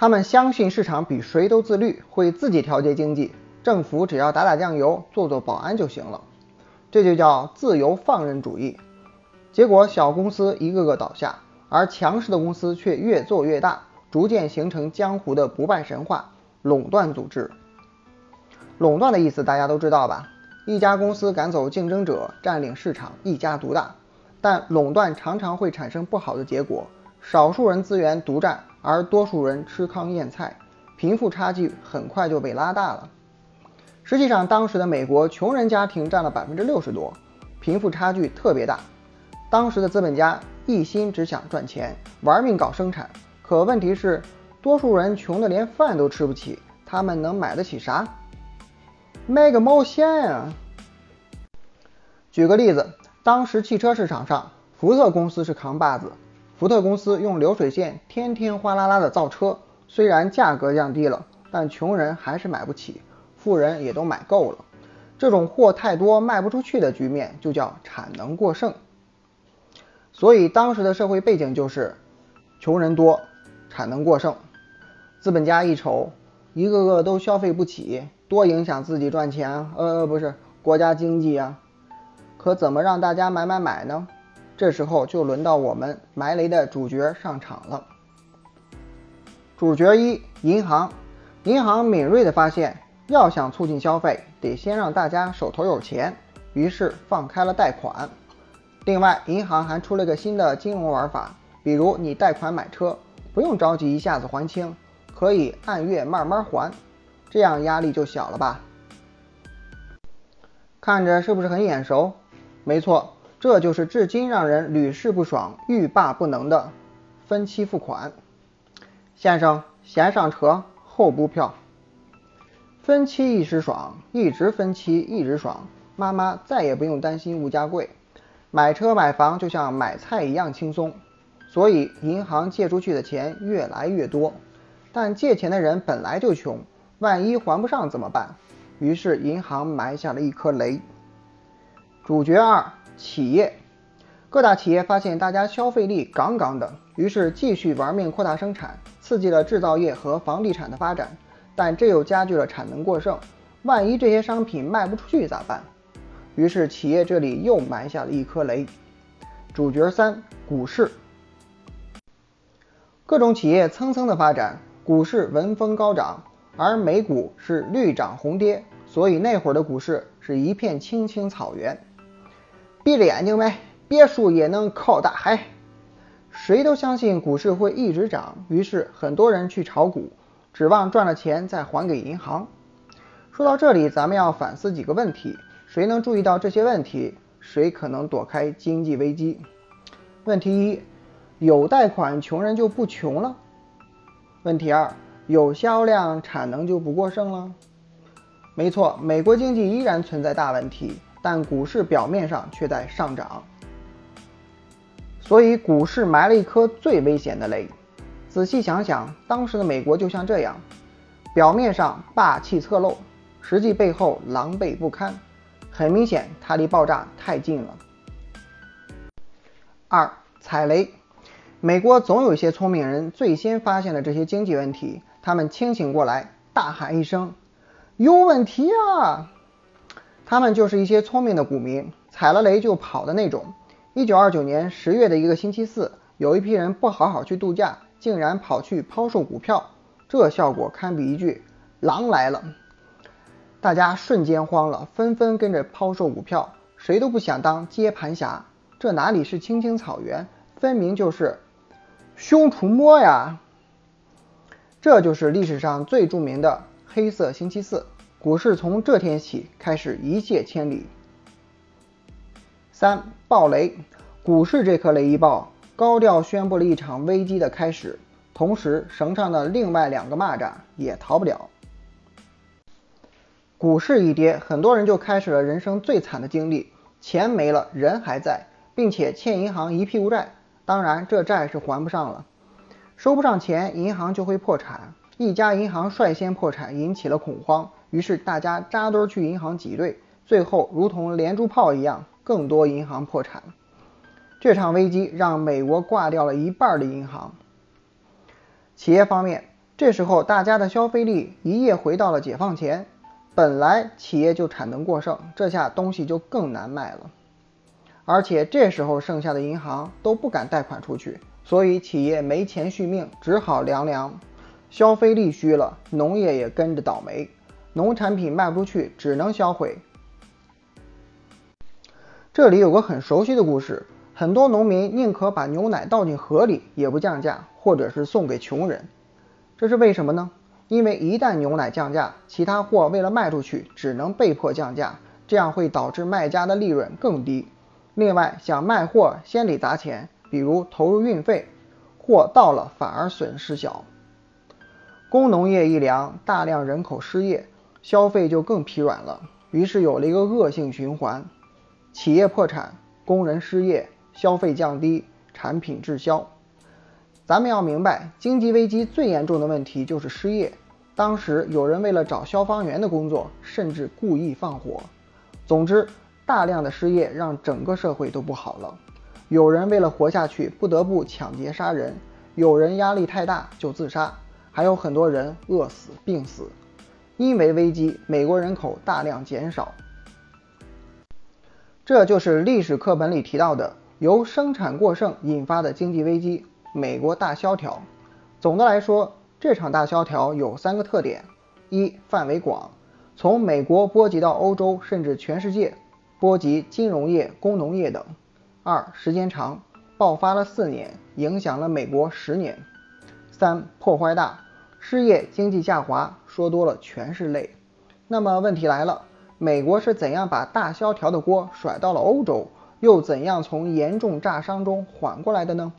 他们相信市场比谁都自律，会自己调节经济，政府只要打打酱油、做做保安就行了。这就叫自由放任主义。结果小公司一个个倒下，而强势的公司却越做越大，逐渐形成江湖的不败神话——垄断组织。垄断的意思大家都知道吧？一家公司赶走竞争者，占领市场，一家独大。但垄断常常会产生不好的结果，少数人资源独占，而多数人吃糠咽菜，贫富差距很快就被拉大了。实际上，当时的美国穷人家庭占了百分之六十多，贫富差距特别大。当时的资本家一心只想赚钱，玩命搞生产。可问题是，多数人穷的连饭都吃不起，他们能买得起啥？卖个毛线啊！举个例子。当时汽车市场上，福特公司是扛把子。福特公司用流水线天天哗啦啦的造车，虽然价格降低了，但穷人还是买不起，富人也都买够了。这种货太多卖不出去的局面就叫产能过剩。所以当时的社会背景就是，穷人多，产能过剩，资本家一瞅，一个个都消费不起，多影响自己赚钱！呃，不是国家经济啊。可怎么让大家买买买呢？这时候就轮到我们埋雷的主角上场了。主角一：银行。银行敏锐地发现，要想促进消费，得先让大家手头有钱，于是放开了贷款。另外，银行还出了个新的金融玩法，比如你贷款买车，不用着急一下子还清，可以按月慢慢还，这样压力就小了吧？看着是不是很眼熟？没错，这就是至今让人屡试不爽、欲罢不能的分期付款。先生，先上车后补票。分期一时爽，一直分期一直爽。妈妈再也不用担心物价贵，买车买房就像买菜一样轻松。所以银行借出去的钱越来越多，但借钱的人本来就穷，万一还不上怎么办？于是银行埋下了一颗雷。主角二：企业。各大企业发现大家消费力杠杠的，于是继续玩命扩大生产，刺激了制造业和房地产的发展。但这又加剧了产能过剩，万一这些商品卖不出去咋办？于是企业这里又埋下了一颗雷。主角三：股市。各种企业蹭蹭的发展，股市闻风高涨，而美股是绿涨红跌，所以那会儿的股市是一片青青草原。闭着眼睛呗，别墅也能靠大海。谁都相信股市会一直涨，于是很多人去炒股，指望赚了钱再还给银行。说到这里，咱们要反思几个问题：谁能注意到这些问题，谁可能躲开经济危机？问题一：有贷款，穷人就不穷了？问题二：有销量，产能就不过剩了？没错，美国经济依然存在大问题。但股市表面上却在上涨，所以股市埋了一颗最危险的雷。仔细想想，当时的美国就像这样，表面上霸气侧漏，实际背后狼狈不堪。很明显，它离爆炸太近了。二踩雷，美国总有一些聪明人最先发现了这些经济问题，他们清醒过来，大喊一声：“有问题啊！”他们就是一些聪明的股民，踩了雷就跑的那种。一九二九年十月的一个星期四，有一批人不好好去度假，竟然跑去抛售股票，这效果堪比一句“狼来了”。大家瞬间慌了，纷纷跟着抛售股票，谁都不想当接盘侠。这哪里是青青草原，分明就是熊出没呀！这就是历史上最著名的黑色星期四。股市从这天起开始一泻千里。三暴雷，股市这颗雷一爆，高调宣布了一场危机的开始，同时绳上的另外两个蚂蚱也逃不了。股市一跌，很多人就开始了人生最惨的经历：钱没了，人还在，并且欠银行一屁股债。当然，这债是还不上了，收不上钱，银行就会破产。一家银行率先破产，引起了恐慌。于是大家扎堆去银行挤兑，最后如同连珠炮一样，更多银行破产。这场危机让美国挂掉了一半的银行。企业方面，这时候大家的消费力一夜回到了解放前，本来企业就产能过剩，这下东西就更难卖了。而且这时候剩下的银行都不敢贷款出去，所以企业没钱续命，只好凉凉。消费力虚了，农业也跟着倒霉，农产品卖不出去，只能销毁。这里有个很熟悉的故事，很多农民宁可把牛奶倒进河里，也不降价，或者是送给穷人。这是为什么呢？因为一旦牛奶降价，其他货为了卖出去，只能被迫降价，这样会导致卖家的利润更低。另外，想卖货先得砸钱，比如投入运费，货到了反而损失小。工农业一凉，大量人口失业，消费就更疲软了，于是有了一个恶性循环。企业破产，工人失业，消费降低，产品滞销。咱们要明白，经济危机最严重的问题就是失业。当时有人为了找消防员的工作，甚至故意放火。总之，大量的失业让整个社会都不好了。有人为了活下去，不得不抢劫杀人；有人压力太大就自杀；还有很多人饿死、病死。因为危机，美国人口大量减少。这就是历史课本里提到的由生产过剩引发的经济危机——美国大萧条。总的来说，这场大萧条有三个特点：一、范围广，从美国波及到欧洲，甚至全世界，波及金融业、工农业等；二、时间长，爆发了四年，影响了美国十年；三、破坏大，失业、经济下滑，说多了全是泪。那么问题来了。美国是怎样把大萧条的锅甩到了欧洲，又怎样从严重炸伤中缓过来的呢？